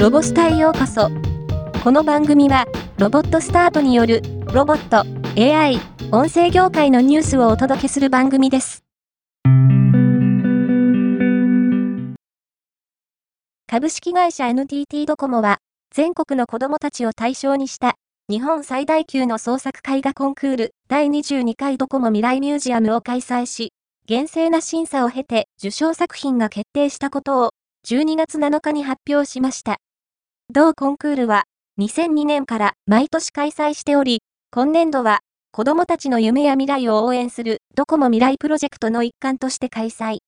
ロボスタへようこそ。この番組は、ロボットスタートによる、ロボット、AI、音声業界のニュースをお届けする番組です。株式会社 NTT ドコモは、全国の子供たちを対象にした、日本最大級の創作絵画コンクール第22回ドコモ未来ミュージアムを開催し、厳正な審査を経て受賞作品が決定したことを12月7日に発表しました。同コンクールは2002年から毎年開催しており、今年度は子供たちの夢や未来を応援するドコモ未来プロジェクトの一環として開催。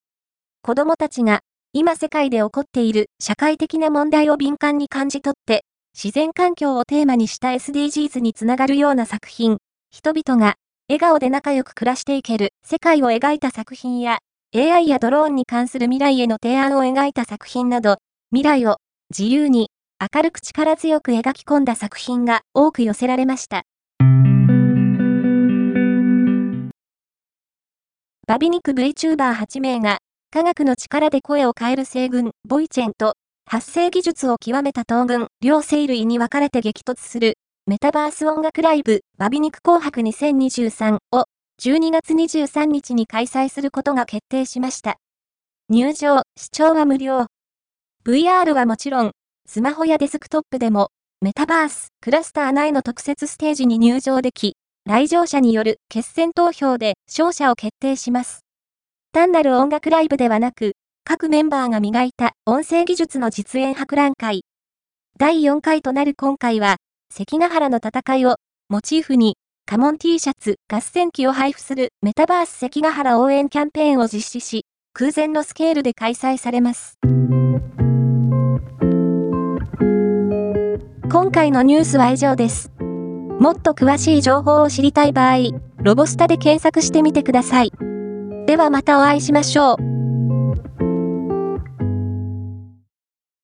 子供たちが今世界で起こっている社会的な問題を敏感に感じ取って自然環境をテーマにした SDGs につながるような作品、人々が笑顔で仲良く暮らしていける世界を描いた作品や AI やドローンに関する未来への提案を描いた作品など、未来を自由に明るく力強く描き込んだ作品が多く寄せられました。バビ肉 VTuber8 名が科学の力で声を変える西軍ボイチェンと発声技術を極めた東軍両生類に分かれて激突するメタバース音楽ライブバビ肉紅白2023を12月23日に開催することが決定しました。入場、視聴は無料。VR はもちろん、スマホやデスクトップでも、メタバース、クラスター内の特設ステージに入場でき、来場者による決選投票で勝者を決定します。単なる音楽ライブではなく、各メンバーが磨いた音声技術の実演博覧会。第4回となる今回は、関ヶ原の戦いをモチーフに、カモン T シャツ合戦機を配布するメタバース関ヶ原応援キャンペーンを実施し、空前のスケールで開催されます。今回のニュースは以上です。もっと詳しい情報を知りたい場合、ロボスタで検索してみてください。ではまたお会いしましょう。